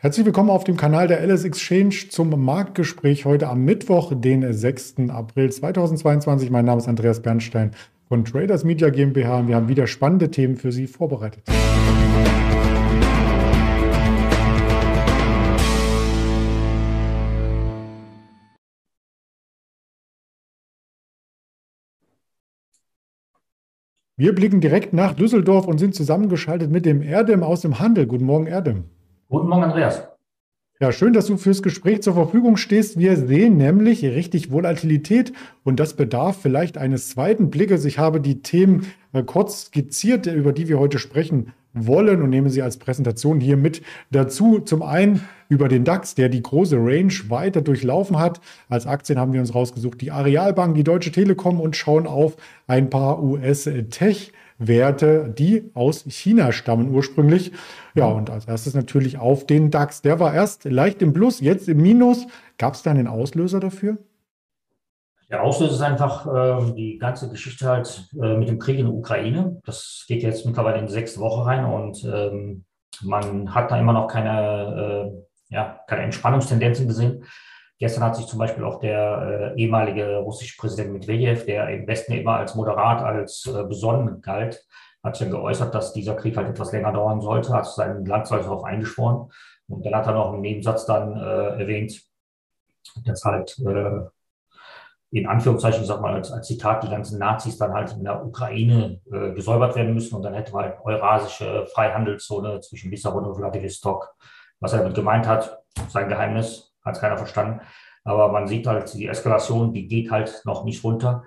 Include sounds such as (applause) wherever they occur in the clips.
Herzlich willkommen auf dem Kanal der LS Exchange zum Marktgespräch heute am Mittwoch, den 6. April 2022. Mein Name ist Andreas Bernstein von Traders Media GmbH und wir haben wieder spannende Themen für Sie vorbereitet. Wir blicken direkt nach Düsseldorf und sind zusammengeschaltet mit dem Erdem aus dem Handel. Guten Morgen, Erdem. Guten Morgen, Andreas. Ja, schön, dass du fürs Gespräch zur Verfügung stehst. Wir sehen nämlich richtig Volatilität und das bedarf vielleicht eines zweiten Blickes. Ich habe die Themen äh, kurz skizziert, über die wir heute sprechen wollen und nehme sie als Präsentation hier mit dazu. Zum einen über den DAX, der die große Range weiter durchlaufen hat. Als Aktien haben wir uns rausgesucht die Arealbank, die Deutsche Telekom und schauen auf ein paar US-Tech. Werte, die aus China stammen ursprünglich. Ja, und als erstes natürlich auf den DAX. Der war erst leicht im Plus, jetzt im Minus. Gab es da einen Auslöser dafür? Der Auslöser ist einfach äh, die ganze Geschichte halt äh, mit dem Krieg in der Ukraine. Das geht jetzt mittlerweile in die sechste Woche rein und ähm, man hat da immer noch keine, äh, ja, keine Entspannungstendenzen gesehen. Gestern hat sich zum Beispiel auch der äh, ehemalige russische Präsident Medvedev, der im Westen immer als moderat, als äh, besonnen galt, hat sich geäußert, dass dieser Krieg halt etwas länger dauern sollte, hat sein Land darauf eingeschworen. Und dann hat er noch im Nebensatz dann äh, erwähnt, dass halt äh, in Anführungszeichen, ich sag mal als, als Zitat, die ganzen Nazis dann halt in der Ukraine äh, gesäubert werden müssen und dann hätte man halt eurasische Freihandelszone zwischen Lissabon und Vladivostok. Was er damit gemeint hat, sein Geheimnis, hat es keiner verstanden. Aber man sieht halt, die Eskalation, die geht halt noch nicht runter.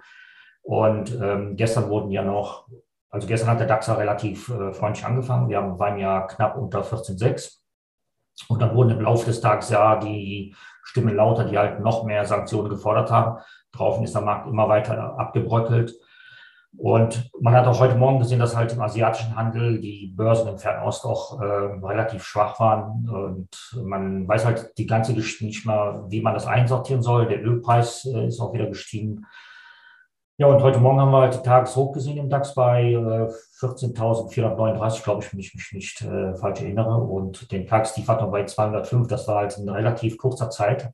Und ähm, gestern wurden ja noch, also gestern hat der DAX ja relativ äh, freundlich angefangen. Wir haben, waren ja knapp unter 14,6. Und dann wurden im Laufe des Tages ja die Stimmen lauter, die halt noch mehr Sanktionen gefordert haben. Draußen ist der Markt immer weiter abgebröckelt. Und man hat auch heute Morgen gesehen, dass halt im asiatischen Handel die Börsen im Fernost auch äh, relativ schwach waren. Und man weiß halt die ganze Geschichte nicht mal, wie man das einsortieren soll. Der Ölpreis äh, ist auch wieder gestiegen. Ja, und heute Morgen haben wir halt die Tageshoch gesehen im DAX bei äh, 14.439, glaube ich, wenn ich mich nicht äh, falsch erinnere. Und den Tagstief hat man bei 205. Das war halt in relativ kurzer Zeit.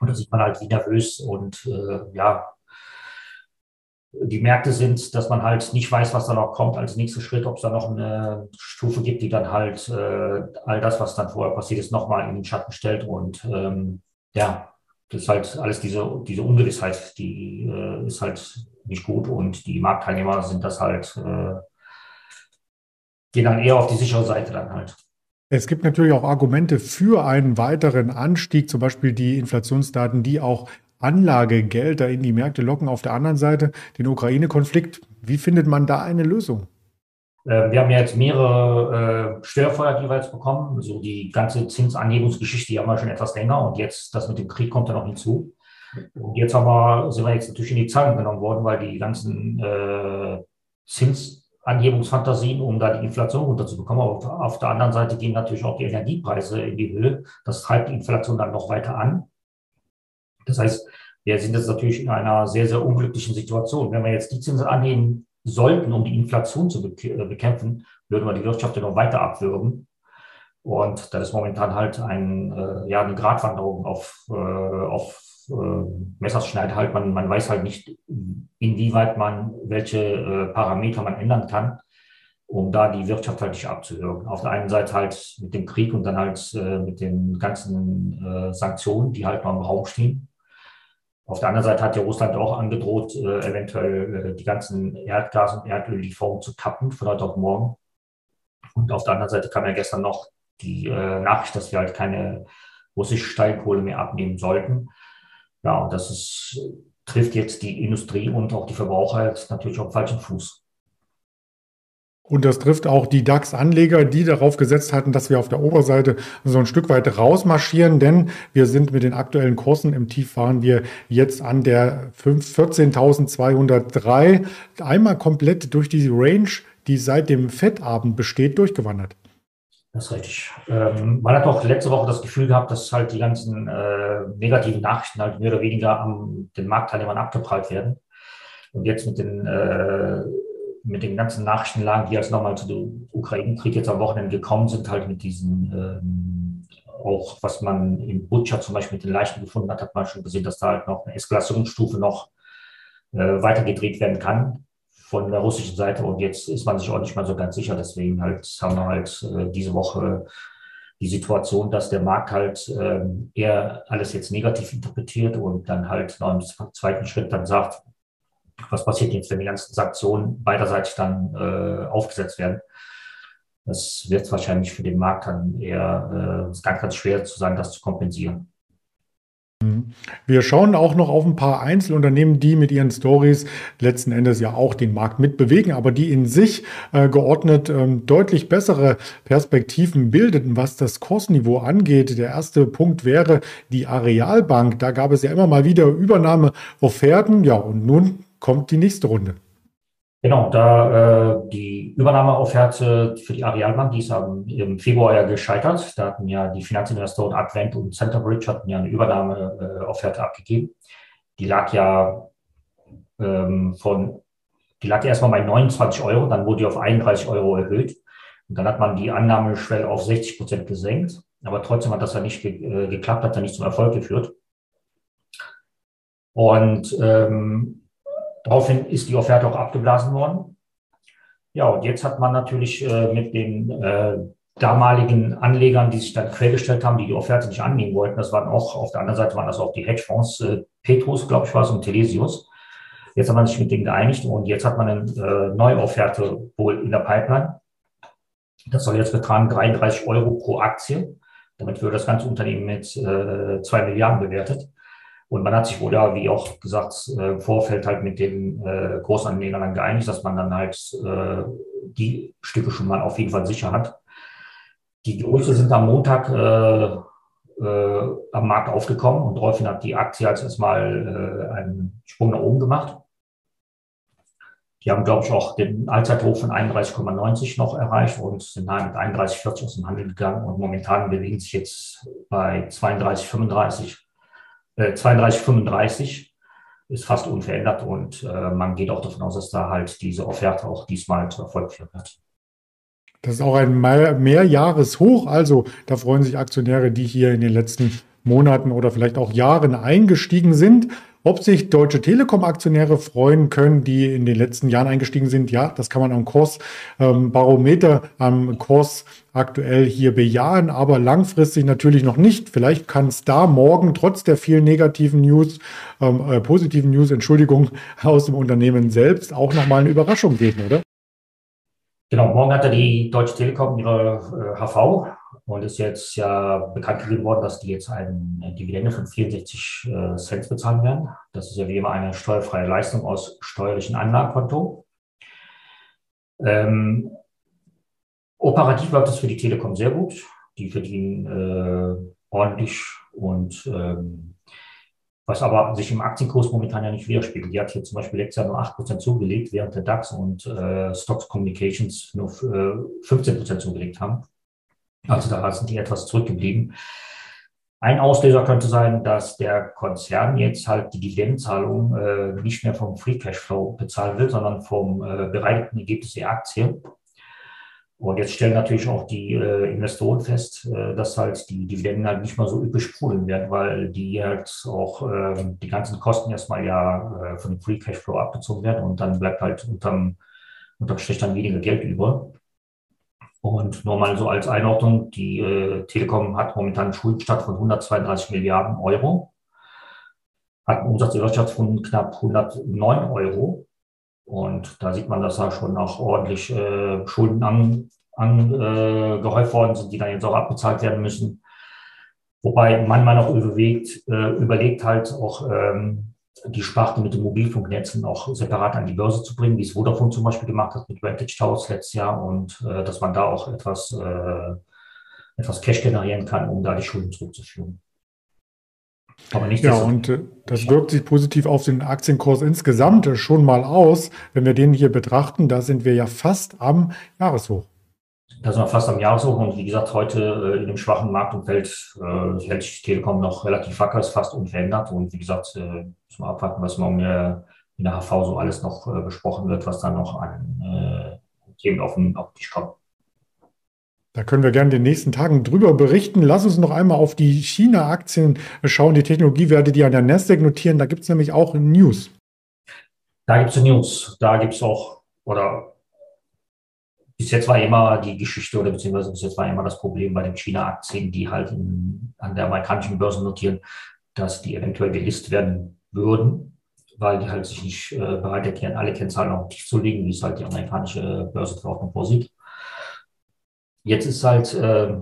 Und da sieht man halt, wie nervös und äh, ja, die Märkte sind, dass man halt nicht weiß, was da noch kommt als nächster Schritt, ob es da noch eine Stufe gibt, die dann halt äh, all das, was dann vorher passiert ist, nochmal in den Schatten stellt. Und ähm, ja, das ist halt alles diese, diese Ungewissheit, die äh, ist halt nicht gut und die Marktteilnehmer sind das halt, äh, gehen dann eher auf die sichere Seite dann halt. Es gibt natürlich auch Argumente für einen weiteren Anstieg, zum Beispiel die Inflationsdaten, die auch Anlagegelder in die Märkte locken. Auf der anderen Seite den Ukraine-Konflikt. Wie findet man da eine Lösung? Ähm, wir haben ja jetzt mehrere äh, Störfeuer jeweils bekommen. So die ganze Zinsanhebungsgeschichte, die haben wir schon etwas länger und jetzt das mit dem Krieg kommt ja noch hinzu. Und jetzt haben wir, sind wir jetzt natürlich in die Zahlen genommen worden, weil die ganzen äh, Zinsanhebungsfantasien, um da die Inflation runterzubekommen. Aber auf, auf der anderen Seite gehen natürlich auch die Energiepreise in die Höhe. Das treibt die Inflation dann noch weiter an. Das heißt, wir sind jetzt natürlich in einer sehr, sehr unglücklichen Situation. Wenn wir jetzt die Zinsen annehmen sollten, um die Inflation zu äh, bekämpfen, würden wir die Wirtschaft ja noch weiter abwürgen. Und da ist momentan halt ein, äh, ja, eine Gratwanderung auf, äh, auf äh, Messerschneid halt. Man, man weiß halt nicht, inwieweit man, welche äh, Parameter man ändern kann, um da die Wirtschaft halt nicht abzuwürgen. Auf der einen Seite halt mit dem Krieg und dann halt äh, mit den ganzen äh, Sanktionen, die halt noch im Raum stehen. Auf der anderen Seite hat ja Russland auch angedroht, äh, eventuell äh, die ganzen Erdgas- und Erdöllieferungen zu kappen von heute auf morgen. Und auf der anderen Seite kam ja gestern noch die äh, Nachricht, dass wir halt keine russische Steinkohle mehr abnehmen sollten. Ja, und das ist, trifft jetzt die Industrie und auch die Verbraucher jetzt natürlich auf falschen Fuß. Und das trifft auch die DAX-Anleger, die darauf gesetzt hatten, dass wir auf der Oberseite so ein Stück weit rausmarschieren, denn wir sind mit den aktuellen Kursen im Tief fahren wir jetzt an der 14.203 einmal komplett durch die Range, die seit dem Fettabend besteht, durchgewandert. Das ist richtig. Ähm, man hat auch letzte Woche das Gefühl gehabt, dass halt die ganzen äh, negativen Nachrichten halt mehr oder weniger an den Marktteilnehmern abgeprallt werden. Und jetzt mit den äh, mit den ganzen Nachrichtenlagen, die jetzt nochmal zu dem Ukraine-Krieg jetzt am Wochenende gekommen sind, halt mit diesen, ähm, auch was man in Butcher zum Beispiel mit den Leichen gefunden hat, hat man schon gesehen, dass da halt noch eine Eskalationsstufe noch äh, weitergedreht werden kann von der russischen Seite. Und jetzt ist man sich auch nicht mal so ganz sicher. Deswegen halt haben wir halt äh, diese Woche die Situation, dass der Markt halt ähm, eher alles jetzt negativ interpretiert und dann halt noch im zweiten Schritt dann sagt, was passiert jetzt, wenn die ganzen Sanktionen beiderseitig dann äh, aufgesetzt werden. Das wird wahrscheinlich für den Markt dann eher äh, ganz, ganz schwer zu sein, das zu kompensieren. Mhm. Wir schauen auch noch auf ein paar Einzelunternehmen, die mit ihren Stories letzten Endes ja auch den Markt mitbewegen, aber die in sich äh, geordnet ähm, deutlich bessere Perspektiven bildeten, was das Kursniveau angeht. Der erste Punkt wäre die Arealbank. Da gab es ja immer mal wieder Übernahmeofferten. Ja, und nun kommt die nächste Runde. Genau, da äh, die Übernahmeofferte für die Arealbank, die ist im Februar ja gescheitert. Da hatten ja die Finanzinvestoren Advent und Centerbridge hatten ja eine Übernahmeofferte abgegeben. Die lag ja ähm, von, die lag erstmal bei 29 Euro, dann wurde die auf 31 Euro erhöht. Und dann hat man die Annahmeschwelle auf 60 Prozent gesenkt. Aber trotzdem hat das ja nicht ge äh, geklappt, hat ja nicht zum Erfolg geführt. Und ähm, Daraufhin ist die Offerte auch abgeblasen worden. Ja, und jetzt hat man natürlich äh, mit den äh, damaligen Anlegern, die sich dann quergestellt haben, die die Offerte nicht annehmen wollten, das waren auch, auf der anderen Seite waren das auch die Hedgefonds, äh, Petrus, glaube ich, war es, und Telesius. Jetzt hat man sich mit denen geeinigt und jetzt hat man eine äh, neue Offerte wohl in der Pipeline. Das soll jetzt betragen 33 Euro pro Aktie. Damit wird das ganze Unternehmen mit äh, 2 Milliarden bewertet. Und man hat sich wohl ja, wie auch gesagt, äh, im Vorfeld halt mit den äh, Großanlegern dann geeinigt, dass man dann halt äh, die Stücke schon mal auf jeden Fall sicher hat. Die Größe sind am Montag äh, äh, am Markt aufgekommen und daraufhin hat die Aktie als erstmal äh, einen Sprung nach oben gemacht. Die haben, glaube ich, auch den Allzeithoch von 31,90 noch erreicht und sind nahe mit 31,40 aus dem Handel gegangen und momentan bewegen sich jetzt bei 32,35 äh, 32,35 ist fast unverändert und äh, man geht auch davon aus, dass da halt diese Offerte auch diesmal zu Erfolg führen wird. Das ist auch ein Mehrjahreshoch. Also da freuen sich Aktionäre, die hier in den letzten Monaten oder vielleicht auch Jahren eingestiegen sind. Ob sich Deutsche Telekom-Aktionäre freuen können, die in den letzten Jahren eingestiegen sind, ja, das kann man am Kursbarometer, ähm, am Kurs aktuell hier bejahen, aber langfristig natürlich noch nicht. Vielleicht kann es da morgen trotz der vielen negativen News, ähm, äh, positiven News, Entschuldigung, (laughs) aus dem Unternehmen selbst auch nochmal eine Überraschung geben, oder? Genau, morgen hat ja die Deutsche Telekom ihre äh, HV und ist jetzt ja bekannt gegeben worden, dass die jetzt eine Dividende von 64 äh, Cent bezahlen werden. Das ist ja wie immer eine steuerfreie Leistung aus steuerlichen Anlagekonto. Ähm, operativ läuft das für die Telekom sehr gut. Die verdienen äh, ordentlich und ähm, was aber sich im Aktienkurs momentan ja nicht widerspiegelt. Die hat hier zum Beispiel letztes Jahr nur 8% zugelegt, während der DAX und äh, Stocks Communications nur äh, 15% zugelegt haben. Also da sind die etwas zurückgeblieben. Ein Auslöser könnte sein, dass der Konzern jetzt halt die Dividendenzahlung äh, nicht mehr vom Free Cashflow bezahlen will, sondern vom äh, bereinigten Ergebnis der Aktie. Und jetzt stellen natürlich auch die äh, Investoren fest, äh, dass halt die Dividenden halt nicht mal so üppig sprudeln werden, weil die halt auch äh, die ganzen Kosten erstmal ja äh, von dem Free Cashflow abgezogen werden und dann bleibt halt unterm, unterm Strich dann weniger Geld über. Und nur mal so als Einordnung, die äh, Telekom hat momentan einen Schuldenstand von 132 Milliarden Euro, hat einen Umsatz Wirtschaft von knapp 109 Euro und da sieht man, dass da schon auch ordentlich äh, Schulden angehäuft äh, worden sind, die dann jetzt auch abbezahlt werden müssen. Wobei man mal noch überlegt, äh, überlegt halt auch ähm, die Sparte mit den Mobilfunknetzen auch separat an die Börse zu bringen, wie es Vodafone zum Beispiel gemacht hat mit Vantage Towers letztes Jahr und äh, dass man da auch etwas, äh, etwas Cash generieren kann, um da die Schulden zurückzuführen. Aber nicht ja, und äh, das wirkt sich positiv auf den Aktienkurs insgesamt schon mal aus. Wenn wir den hier betrachten, da sind wir ja fast am Jahreshoch. Da sind wir fast am Jahreshoch und wie gesagt, heute äh, in dem schwachen Marktumfeld äh, hält die Telekom noch relativ wacker, ist fast unverändert und wie gesagt, äh, müssen wir abwarten, was morgen der in der HV so alles noch äh, besprochen wird, was dann noch an äh, Themen auf den, auf Tisch kommt. Da können wir gerne in den nächsten Tagen drüber berichten. Lass uns noch einmal auf die China-Aktien schauen, die Technologiewerte, die an der Nasdaq notieren. Da gibt es nämlich auch News. Da gibt es News. Da gibt es auch, oder bis jetzt war immer die Geschichte oder beziehungsweise bis jetzt war immer das Problem bei den China-Aktien, die halt in, an der amerikanischen Börse notieren, dass die eventuell gelistet werden würden, weil die halt sich nicht äh, bereit erklären, alle Kennzahlen auf Tisch zu legen, wie es halt die amerikanische Börsenverordnung vorsieht. Jetzt ist halt äh,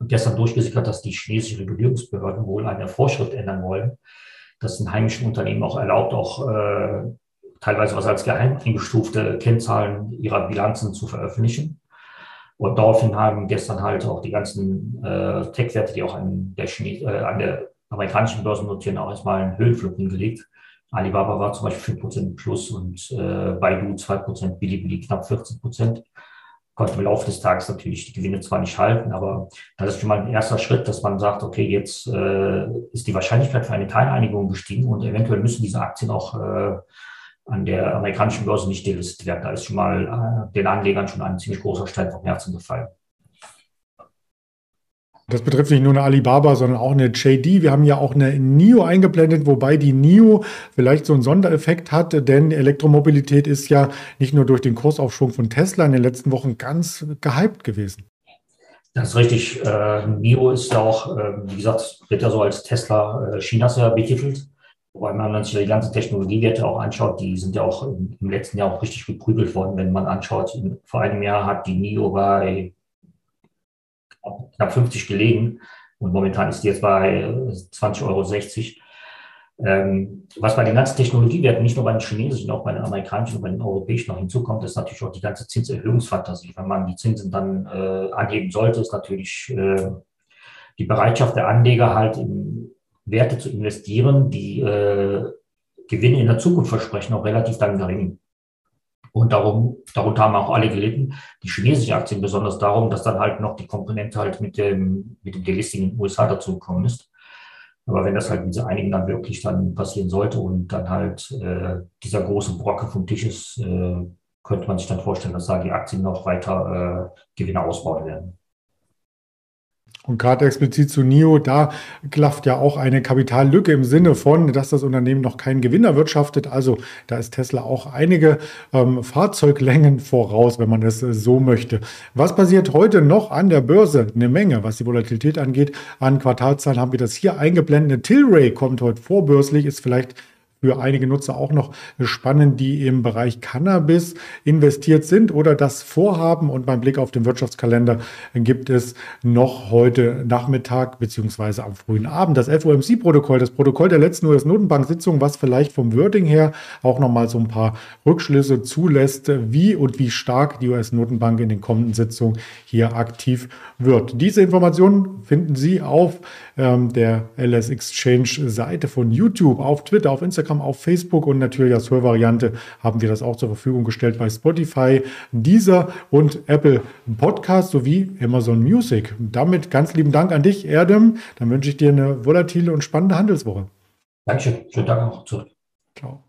gestern durchgesickert, dass die chinesischen Regulierungsbehörden wohl eine Vorschrift ändern wollen, dass den heimischen Unternehmen auch erlaubt, auch äh, teilweise was als geheim eingestufte Kennzahlen ihrer Bilanzen zu veröffentlichen. Und daraufhin haben gestern halt auch die ganzen äh, Tech-Werte, die auch an der, Chine äh, an der amerikanischen Börse notieren, auch erstmal einen Höhenflug hingelegt. Alibaba war zum Beispiel 5% plus und äh, Baidu 2%, Bilibili knapp 14% konnte im Laufe des Tages natürlich die Gewinne zwar nicht halten, aber das ist schon mal ein erster Schritt, dass man sagt, okay, jetzt äh, ist die Wahrscheinlichkeit für eine Teileinigung gestiegen und eventuell müssen diese Aktien auch äh, an der amerikanischen Börse nicht delistet werden. Da ist schon mal äh, den Anlegern schon ein ziemlich großer Stein vom Herzen gefallen. Das betrifft nicht nur eine Alibaba, sondern auch eine JD. Wir haben ja auch eine NIO eingeblendet, wobei die NIO vielleicht so einen Sondereffekt hat, denn Elektromobilität ist ja nicht nur durch den Kursaufschwung von Tesla in den letzten Wochen ganz gehypt gewesen. Das ist richtig. Äh, NIO ist ja auch, äh, wie gesagt, wird ja so als Tesla äh, Chinas ja betitelt. Wobei man sich die ganze Technologiewerte auch anschaut, die sind ja auch im, im letzten Jahr auch richtig geprügelt worden. Wenn man anschaut, vor einem Jahr hat die NIO bei knapp 50 gelegen und momentan ist die jetzt bei 20,60 Euro. Ähm, was bei den ganzen Technologiewerten, nicht nur bei den chinesischen, auch bei den amerikanischen und bei den europäischen noch hinzukommt, ist natürlich auch die ganze Zinserhöhungsfantasie. Wenn man die Zinsen dann äh, anheben sollte, ist natürlich äh, die Bereitschaft der Anleger halt in Werte zu investieren, die äh, Gewinne in der Zukunft versprechen, auch relativ dann gering. Und darum, darunter haben auch alle gelitten. Die chinesische Aktien besonders darum, dass dann halt noch die Komponente halt mit dem, mit dem Delisting in den USA dazugekommen ist. Aber wenn das halt mit einigen dann wirklich dann passieren sollte und dann halt äh, dieser große Brocke vom Tisch ist, äh, könnte man sich dann vorstellen, dass da die Aktien noch weiter äh, Gewinne ausbauen werden. Und gerade explizit zu NIO, da klafft ja auch eine Kapitallücke im Sinne von, dass das Unternehmen noch keinen Gewinn erwirtschaftet. Also da ist Tesla auch einige ähm, Fahrzeuglängen voraus, wenn man es so möchte. Was passiert heute noch an der Börse? Eine Menge, was die Volatilität angeht. An Quartalzahlen haben wir das hier eingeblendet. Tilray kommt heute vorbörslich, ist vielleicht für einige Nutzer auch noch spannend, die im Bereich Cannabis investiert sind oder das vorhaben. Und beim Blick auf den Wirtschaftskalender gibt es noch heute Nachmittag beziehungsweise am frühen Abend das FOMC-Protokoll, das Protokoll der letzten US-Notenbank-Sitzung, was vielleicht vom Wording her auch nochmal so ein paar Rückschlüsse zulässt, wie und wie stark die US-Notenbank in den kommenden Sitzungen hier aktiv wird. Diese Informationen finden Sie auf ähm, der LS Exchange Seite von YouTube, auf Twitter, auf Instagram, auf Facebook und natürlich als Hörvariante haben wir das auch zur Verfügung gestellt bei Spotify, Deezer und Apple Podcast sowie Amazon Music. Damit ganz lieben Dank an dich, Erdem. Dann wünsche ich dir eine volatile und spannende Handelswoche. Dankeschön. Schönen Tag auch zurück. Ciao.